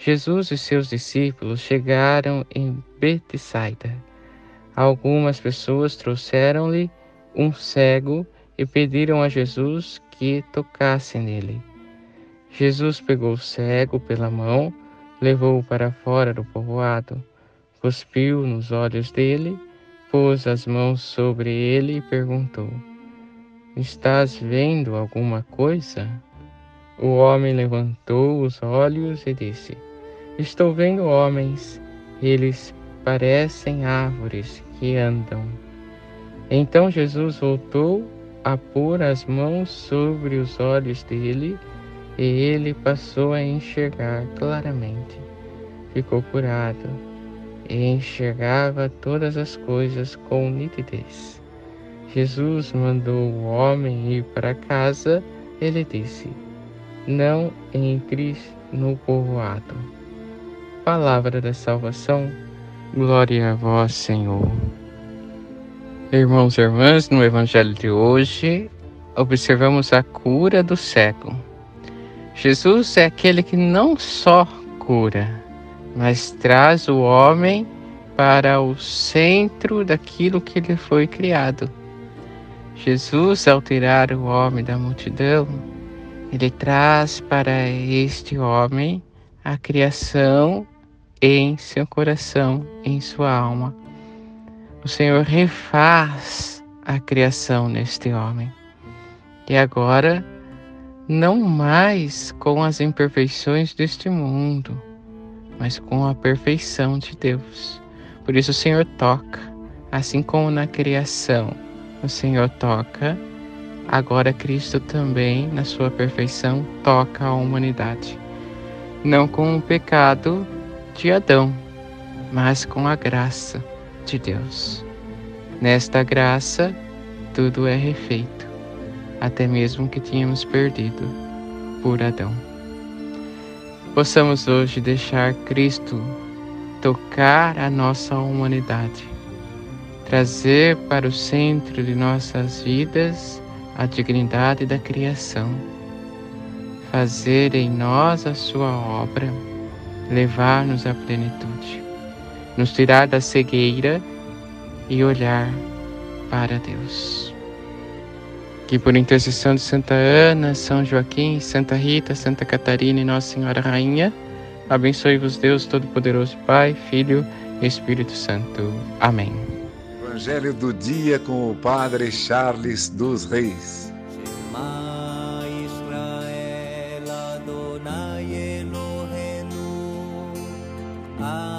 Jesus e seus discípulos chegaram em Betsaida. Algumas pessoas trouxeram-lhe um cego e pediram a Jesus que tocasse nele. Jesus pegou o cego pela mão, levou-o para fora do povoado, cuspiu nos olhos dele, pôs as mãos sobre ele e perguntou: Estás vendo alguma coisa? O homem levantou os olhos e disse: Estou vendo homens, eles parecem árvores que andam. Então Jesus voltou a pôr as mãos sobre os olhos dele e ele passou a enxergar claramente. Ficou curado e enxergava todas as coisas com nitidez. Jesus mandou o homem ir para casa. Ele disse: Não entres no povoado. Palavra da salvação, glória a vós, Senhor. Irmãos e irmãs, no Evangelho de hoje, observamos a cura do cego. Jesus é aquele que não só cura, mas traz o homem para o centro daquilo que ele foi criado. Jesus, ao tirar o homem da multidão, ele traz para este homem a criação em seu coração, em sua alma. O Senhor refaz a criação neste homem. E agora, não mais com as imperfeições deste mundo, mas com a perfeição de Deus. Por isso o Senhor toca, assim como na criação o Senhor toca, agora Cristo também, na sua perfeição, toca a humanidade. Não com o pecado de Adão, mas com a graça de Deus. Nesta graça, tudo é refeito, até mesmo que tínhamos perdido por Adão. Possamos hoje deixar Cristo tocar a nossa humanidade, trazer para o centro de nossas vidas a dignidade da criação, fazer em nós a sua obra, levar-nos à plenitude, nos tirar da cegueira e olhar para Deus. Que por intercessão de Santa Ana, São Joaquim, Santa Rita, Santa Catarina e Nossa Senhora Rainha, abençoe-vos Deus Todo-Poderoso, Pai, Filho e Espírito Santo. Amém. Evangelho do dia com o Padre Charles dos Reis. I